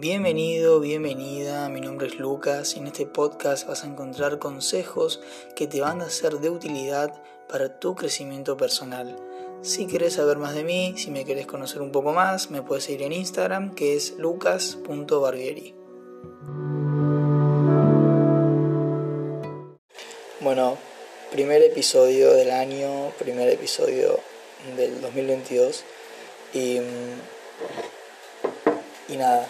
Bienvenido, bienvenida, mi nombre es Lucas y en este podcast vas a encontrar consejos que te van a ser de utilidad para tu crecimiento personal. Si quieres saber más de mí, si me quieres conocer un poco más, me puedes seguir en Instagram que es lucas.barbieri. Bueno, primer episodio del año, primer episodio del 2022 y, y nada,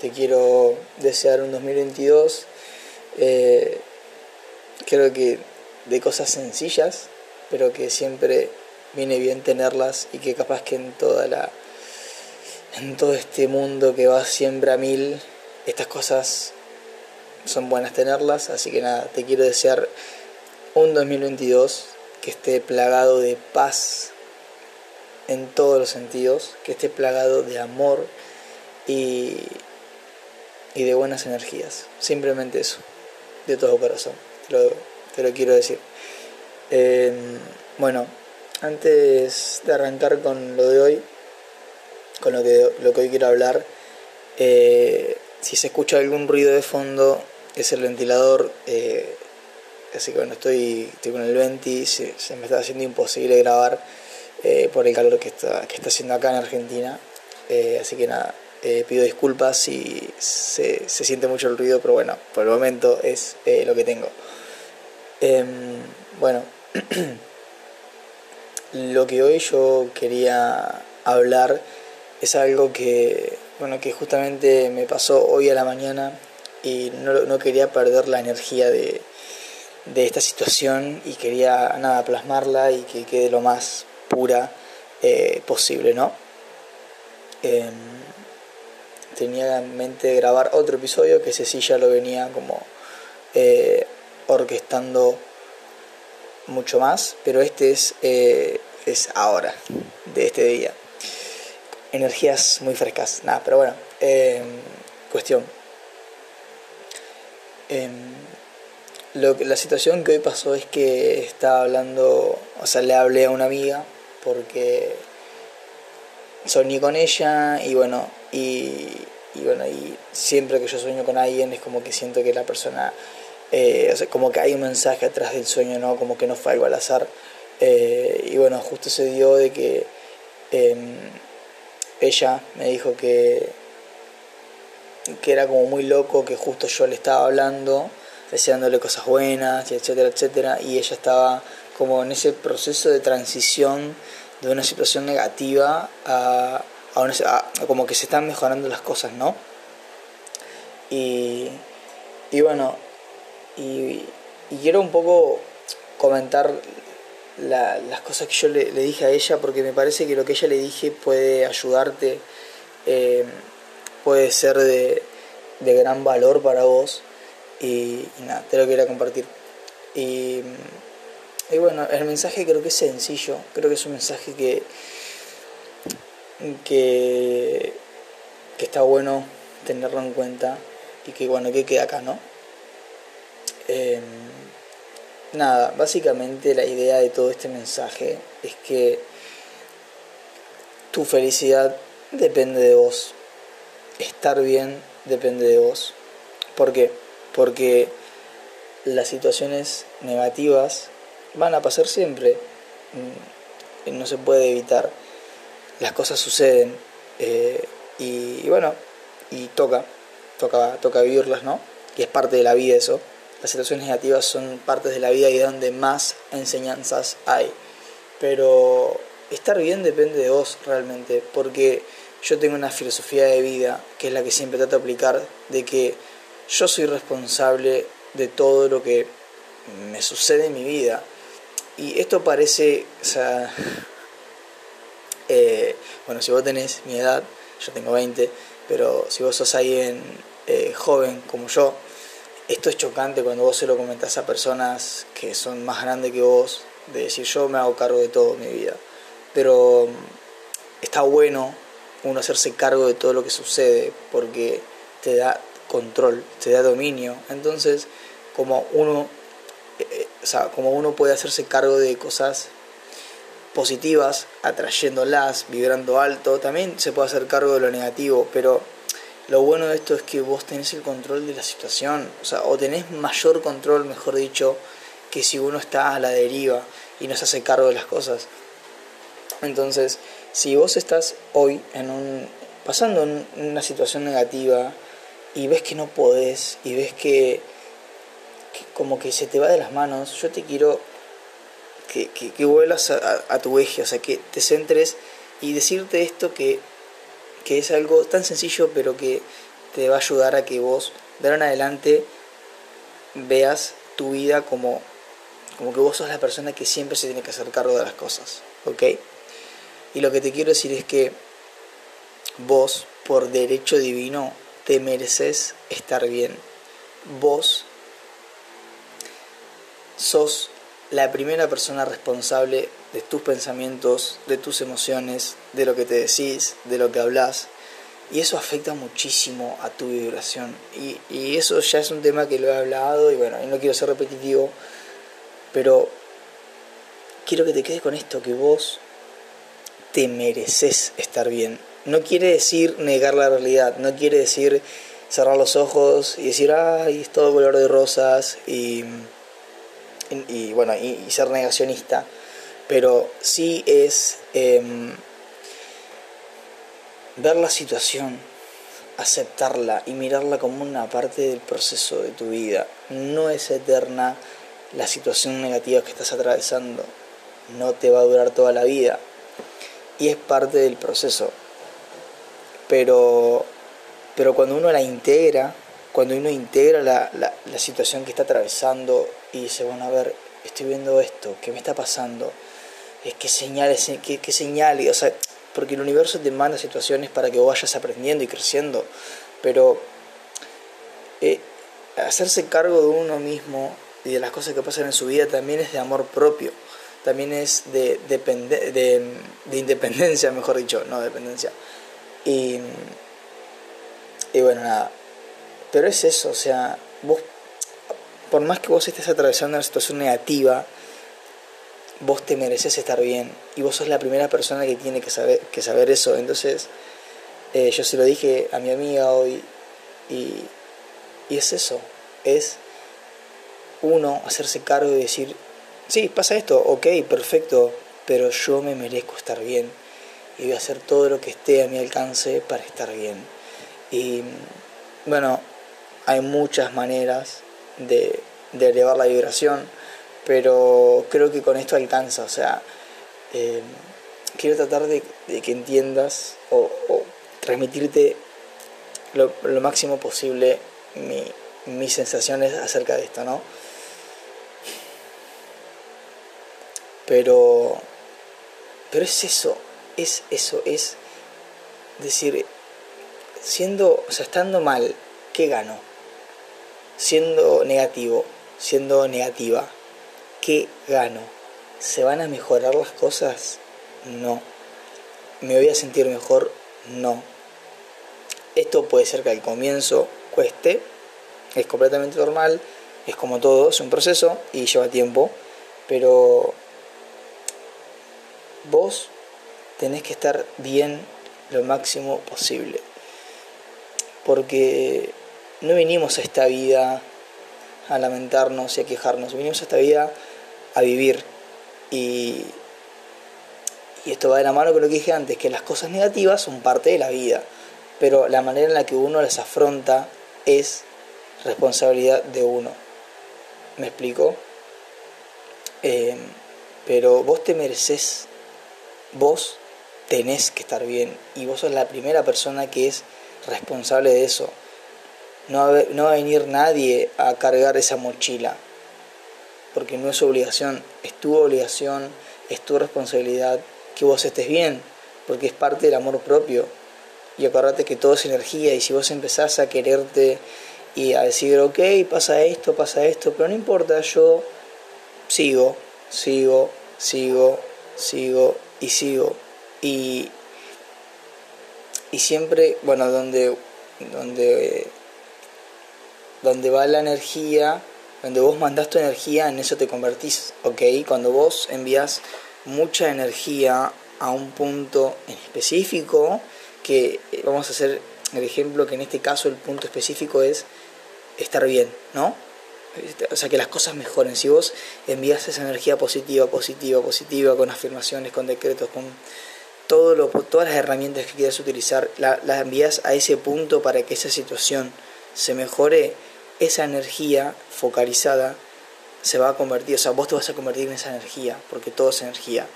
te quiero desear un 2022. Eh, creo que de cosas sencillas, pero que siempre viene bien tenerlas y que capaz que en toda la en todo este mundo que va siempre a mil, estas cosas son buenas tenerlas, así que nada, te quiero desear un 2022 que esté plagado de paz en todos los sentidos, que esté plagado de amor y, y de buenas energías. Simplemente eso, de todo corazón, te lo, quiero decir. Em, bueno, antes de arrancar con lo de hoy, con lo que, lo que hoy quiero hablar, eh, si se escucha algún ruido de fondo, es el ventilador. Eh, así que bueno, estoy, estoy con el venti, se, me está haciendo imposible grabar eh, por el calor que está, que está haciendo acá en Argentina. así que nada, eh, pido disculpas si se, siente mucho el ruido, pero bueno, por el momento es eh, lo que tengo. Em, bueno, lo que hoy yo quería hablar es algo que, bueno, que justamente me pasó hoy a la mañana y no, quería perder la energía de, esta situación y quería nada plasmarla y que quede lo más pura eh, posible, ¿no? Tenía en mente grabar otro episodio, que ese sí ya lo venía como eh, orquestando mucho más, pero este es, eh, es ahora, de este día. Energías muy frescas, nada, pero bueno, em, cuestión. Em, lo la situación que hoy pasó es que estaba hablando, o sea, le hablé a una amiga porque soñé con ella y bueno, y, bueno, y siempre que yo sueño con alguien es como que siento que la persona, eh, como que hay un mensaje atrás del sueño, ¿no? Como que no fue algo al azar. Eh, y bueno, justo se dio de que em, ella me dijo que, que era como muy loco, que justo yo le estaba hablando, deseándole cosas buenas, etcétera, etcétera, y ella estaba como en ese proceso de transición de una situación negativa a como que se están mejorando las cosas, ¿no? Y, y bueno, y, quiero un poco comentar las cosas que yo le, dije a ella, porque me parece que lo que ella le dije puede ayudarte, eh, puede ser de, gran valor para vos, y, nada, te lo quería compartir. Y, y bueno, el mensaje creo que es sencillo, creo que es un mensaje que que, está bueno tenerlo en cuenta y que bueno, que queda acá, ¿no? Em, nada, básicamente la idea de todo este mensaje es que tu felicidad depende de vos, estar bien depende de vos. ¿Por qué? Porque las situaciones negativas van a pasar siempre, mm, no se puede evitar las cosas suceden eh, y, bueno, y toca, toca, toca vivirlas, ¿no? Y es parte de la vida eso. Las situaciones negativas son partes de la vida y de donde más enseñanzas hay. Pero estar bien depende de vos realmente, porque yo tengo una filosofía de vida que es la que siempre trato de aplicar, de que yo soy responsable de todo lo que me sucede en mi vida. Y esto parece, o sea, eh, bueno, si vos tenés mi edad, yo tengo 20, pero si vos sos alguien eh, joven como yo, esto es chocante cuando vos se lo comentás a personas que son más grandes que vos, de decir yo me hago cargo de todo mi vida. Pero mm, está bueno uno hacerse cargo de todo lo que sucede porque te da control, te da dominio. Entonces, como uno, eh, o sea, como uno puede hacerse cargo de cosas positivas, atrayéndolas, vibrando alto. También se puede hacer cargo de lo negativo, pero lo bueno de esto es que vos tenés el control de la situación, o sea, o tenés mayor control, mejor dicho, que si uno está a la deriva y no se hace cargo de las cosas. Entonces, si vos estás hoy en un, pasando en una situación negativa y ves que no podés y ves que, como que se te va de las manos, yo te quiero que, que, vuelas a, tu eje, o sea, que te centres y decirte esto que, que es algo tan sencillo pero que te va a ayudar a que vos de ahora en adelante veas tu vida como, como que vos sos la persona que siempre se tiene que hacer cargo de las cosas, ¿ok? Y lo que te quiero decir es que vos, por derecho divino, te mereces estar bien. Vos sos la primera persona responsable de tus pensamientos, de tus emociones, de lo que te decís, de lo que hablas. Y eso afecta muchísimo a tu vibración. Y, y eso ya es un tema que lo he hablado y bueno, no quiero ser repetitivo, pero quiero que te quedes con esto, que vos te mereces estar bien. No quiere decir negar la realidad, no quiere decir cerrar los ojos y decir, ay, es todo color de rosas y, y, bueno, y, ser negacionista, pero sí es em, ver la situación, aceptarla y mirarla como una parte del proceso de tu vida. No es eterna la situación negativa que estás atravesando, no te va a durar toda la vida y es parte del proceso. Pero, pero cuando uno la integra, cuando uno integra la, la, situación que está atravesando y dice, bueno, a ver, estoy viendo esto, ¿qué me está pasando? Que señales, qué, qué señales, o sea, porque el universo te manda situaciones para que vos vayas aprendiendo y creciendo, pero eh, hacerse cargo de uno mismo y de las cosas que pasan en su vida también es de amor propio también es de, de, independencia, mejor dicho, no dependencia. Y, y bueno, nada. Pero es eso, o sea, vos, por más que vos estés atravesando una situación negativa, vos te mereces estar bien y vos sos la primera persona que tiene que saber, que saber eso. Entonces, eh, yo se lo dije a mi amiga hoy y, y es eso, es uno hacerse cargo y decir, sí, pasa esto, ok, perfecto, pero yo me merezco estar bien y voy a hacer todo lo que esté a mi alcance para estar bien. Y bueno, hay muchas maneras de, elevar la vibración, pero creo que con esto alcanza, o sea, eh, quiero tratar de, que entiendas o, transmitirte lo, máximo posible mis sensaciones acerca de esto, ¿no? Pero, pero es eso, es eso, es decir, siendo, o sea, estando mal, ¿qué gano? Siendo negativo, siendo negativa, ¿qué gano? ¿Se van a mejorar las cosas? No. ¿Me voy a sentir mejor? No. Esto puede ser que al comienzo cueste, es completamente normal, es como todo, es un proceso y lleva tiempo, pero vos tenés que estar bien lo máximo posible. Porque no vinimos a esta vida a lamentarnos y a quejarnos, vinimos a esta vida a vivir. Y, esto va de la mano con lo que dije antes, que las cosas negativas son parte de la vida, pero la manera en la que uno las afronta es responsabilidad de uno. ¿Me explico? Eh, pero vos te mereces vos tenés que estar bien y vos sos la primera persona que es responsable de eso. No va, a venir nadie a cargar esa mochila, porque no es obligación, es tu obligación, es tu responsabilidad que vos estés bien, porque es parte del amor propio. Y acordate que todo es energía y si vos empezás a quererte y a decir, ok, pasa esto, pasa esto, pero no importa, yo sigo, sigo, sigo, sigo y sigo. Y, y siempre, bueno, donde, donde, donde va la energía, donde vos mandás tu energía, en eso te convertís, ¿ok? Cuando vos envías mucha energía a un punto en específico, que vamos a hacer el ejemplo que en este caso el punto específico es estar bien, ¿no? O sea, que las cosas mejoren. Si vos envías esa energía positiva, positiva, positiva, con afirmaciones, con decretos, con todo lo, todas las herramientas que quieras utilizar, las envías a ese punto para que esa situación se mejore, esa energía focalizada se va a convertir, o sea, vos te vas a convertir en esa energía, porque todo es energía.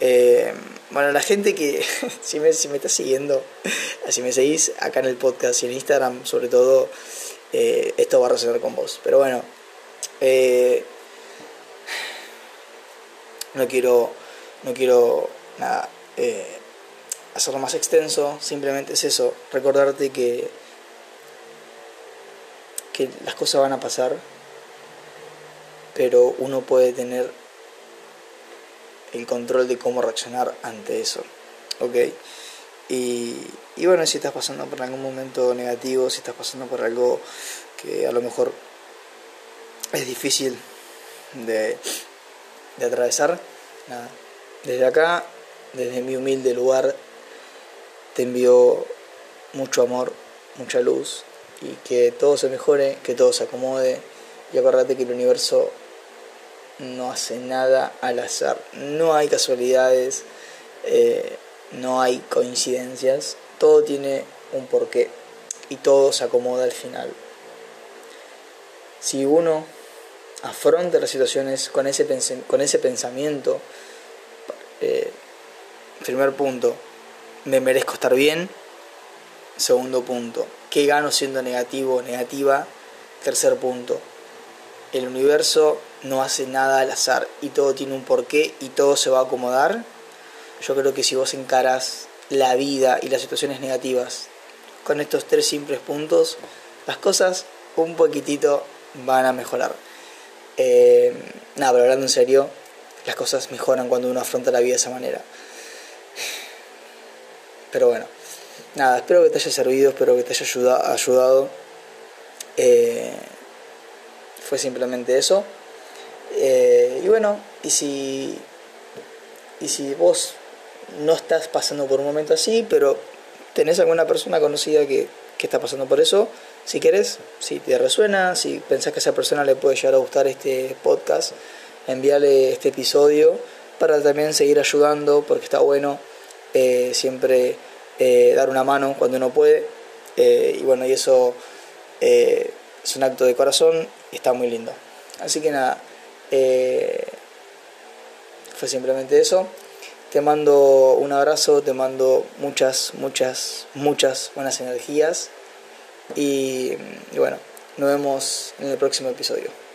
Eh, bueno, la gente que, si me, si me está siguiendo, si me seguís acá en el podcast y en Instagram, sobre todo, eh, esto va a resonar con vos. Pero bueno, eh, no quiero, no quiero nada, hacerlo más extenso, simplemente es eso, recordarte que, que las cosas van a pasar, pero uno puede tener el control de cómo reaccionar ante eso. ¿Ok? Y, y, bueno, si estás pasando por algún momento negativo, si estás pasando por algo que a lo mejor es difícil de, de atravesar, nada. Desde acá, desde mi humilde lugar, te envío mucho amor, mucha luz y que todo se mejore, que todo se acomode y acuérdate que el universo no hace nada al azar. No hay casualidades, eh, no hay coincidencias, todo tiene un porqué y todo se acomoda al final. Si uno afronta las situaciones con ese, con ese pensamiento, eh, primer punto, me merezco estar bien. Segundo punto, ¿qué gano siendo negativo o negativa? Tercer punto, el universo no hace nada al azar y todo tiene un porqué y todo se va a acomodar, yo creo que si vos encaras la vida y las situaciones negativas con estos tres simples puntos, las cosas un poquitito van a mejorar. Eh, nada, pero hablando en serio, las cosas mejoran cuando uno afronta la vida de esa manera. Pero bueno, nada, espero que te haya servido, espero que te haya ayudado. Eh, fue simplemente eso. Eh, y bueno, y si, y si vos no estás pasando por un momento así, pero tenés alguna persona conocida que, que está pasando por eso, si querés, si te resuena, si pensás que a esa persona le puede llegar a gustar este podcast, envíale este episodio para también seguir ayudando, porque está bueno eh, siempre eh, dar una mano cuando uno puede. y bueno, y eso es un acto de corazón y está muy lindo. Así que nada, eh, fue simplemente eso. Te mando un abrazo, te mando muchas, muchas, muchas buenas energías. Y bueno, nos vemos en el próximo episodio.